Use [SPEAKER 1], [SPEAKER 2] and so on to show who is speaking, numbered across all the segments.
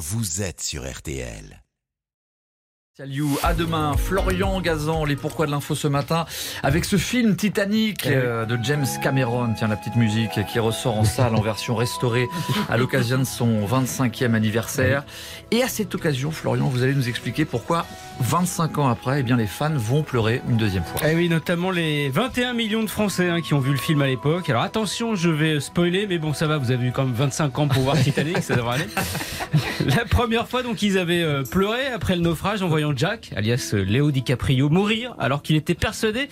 [SPEAKER 1] vous êtes sur RTL.
[SPEAKER 2] Salut, à demain. Florian Gazan, les pourquoi de l'info ce matin, avec ce film Titanic euh, de James Cameron. Tiens, la petite musique qui ressort en salle en version restaurée à l'occasion de son 25e anniversaire. Et à cette occasion, Florian, vous allez nous expliquer pourquoi 25 ans après, eh bien, les fans vont pleurer une deuxième fois.
[SPEAKER 3] Eh oui, notamment les 21 millions de Français hein, qui ont vu le film à l'époque. Alors attention, je vais spoiler, mais bon, ça va, vous avez eu quand même 25 ans pour voir Titanic, ça devrait aller. La première fois, donc, ils avaient euh, pleuré après le naufrage en voyant Jack, alias euh, Léo DiCaprio, mourir, alors qu'il était persuadé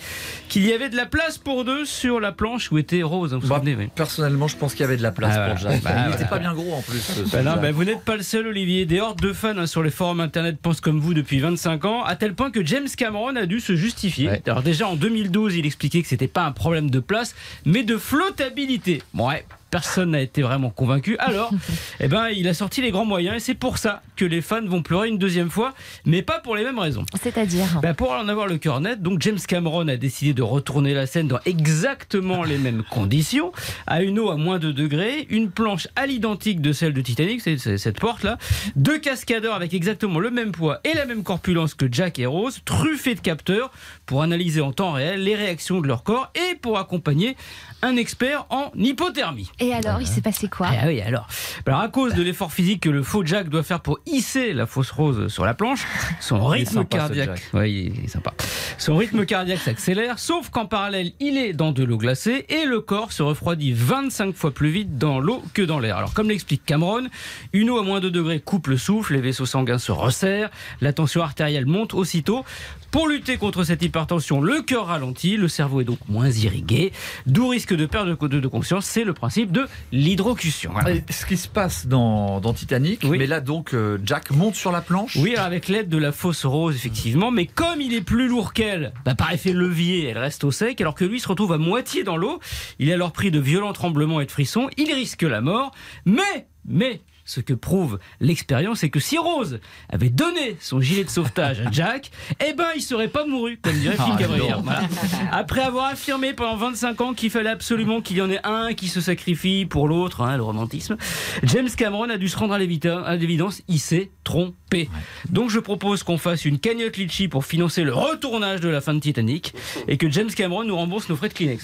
[SPEAKER 3] qu'il y avait de la place pour deux sur la planche où était Rose. hein, vous vous
[SPEAKER 2] Bah,
[SPEAKER 3] souvenez, oui.
[SPEAKER 2] Personnellement, je pense qu'il y avait de la place
[SPEAKER 3] Ah,
[SPEAKER 2] pour. Jack.
[SPEAKER 3] Bah,
[SPEAKER 2] Il n'était pas bien gros en plus.
[SPEAKER 3] Bah non, vous n'êtes pas le seul, Olivier. Des hordes de fans hein, sur les forums internet pensent comme vous depuis 25 ans, à tel point que James Cameron a dû se justifier.
[SPEAKER 2] Ouais.
[SPEAKER 3] Alors déjà en 2012, il expliquait que c'était pas un problème de place, mais de flottabilité. Bon, ouais. Personne n'a été vraiment convaincu. Alors, eh ben, il a sorti les grands moyens et c'est pour ça que les fans vont pleurer une deuxième fois, mais pas pour les mêmes raisons.
[SPEAKER 4] C'est-à-dire
[SPEAKER 3] Bah, pour en avoir le cœur net, donc James Cameron a décidé de retourner la scène dans exactement les mêmes conditions, à une eau à moins de degrés, une planche à l'identique de celle de Titanic, c'est cette porte là, deux cascadeurs avec exactement le même poids et la même corpulence que Jack et Rose, truffés de capteurs pour analyser en temps réel les réactions de leur corps et pour accompagner un expert en hypothermie.
[SPEAKER 4] Et alors, il s'est passé quoi
[SPEAKER 3] Ah oui, alors. Alors, à cause de l'effort physique que le faux Jack doit faire pour hisser la fausse rose sur la planche, son rythme
[SPEAKER 2] sympa,
[SPEAKER 3] cardiaque. Il est sympa. Son rythme cardiaque s'accélère, sauf qu'en parallèle, il est dans de l'eau glacée et le corps se refroidit 25 fois plus vite dans l'eau que dans l'air. Alors, comme l'explique Cameron, une eau à moins de degrés coupe le souffle, les vaisseaux sanguins se resserrent, la tension artérielle monte aussitôt. Pour lutter contre cette hypertension, le cœur ralentit, le cerveau est donc moins irrigué, d'où risque de perte de, de conscience. C'est le principe de l'hydrocution. Voilà.
[SPEAKER 2] Ce qui se passe dans, dans Titanic,
[SPEAKER 3] Oui.
[SPEAKER 2] mais là donc euh, Jack monte sur la planche.
[SPEAKER 3] Oui, avec l'aide de la fausse rose, effectivement, mais comme il est plus lourd qu'elle, bah, par effet levier, elle reste au sec, alors que lui se retrouve à moitié dans l'eau. Il est alors pris de violents tremblements et de frissons, il risque la mort, mais, mais, ce que prouve l'expérience, c'est que si Rose avait donné son gilet de sauvetage à Jack, eh ben, il serait pas mouru, comme dirait Phil
[SPEAKER 2] Ah,
[SPEAKER 3] Gabriel.
[SPEAKER 2] non.
[SPEAKER 3] Voilà. Après avoir affirmé pendant 25 ans qu'il fallait absolument qu'il y en ait un qui se sacrifie pour l'autre, hein, le romantisme, James Cameron a dû se rendre à l'évidence, il s'est trompé. Donc je propose qu'on fasse une cagnotte litchi pour financer le retournage de la fin de Titanic et que James Cameron nous rembourse nos frais de Kleenex.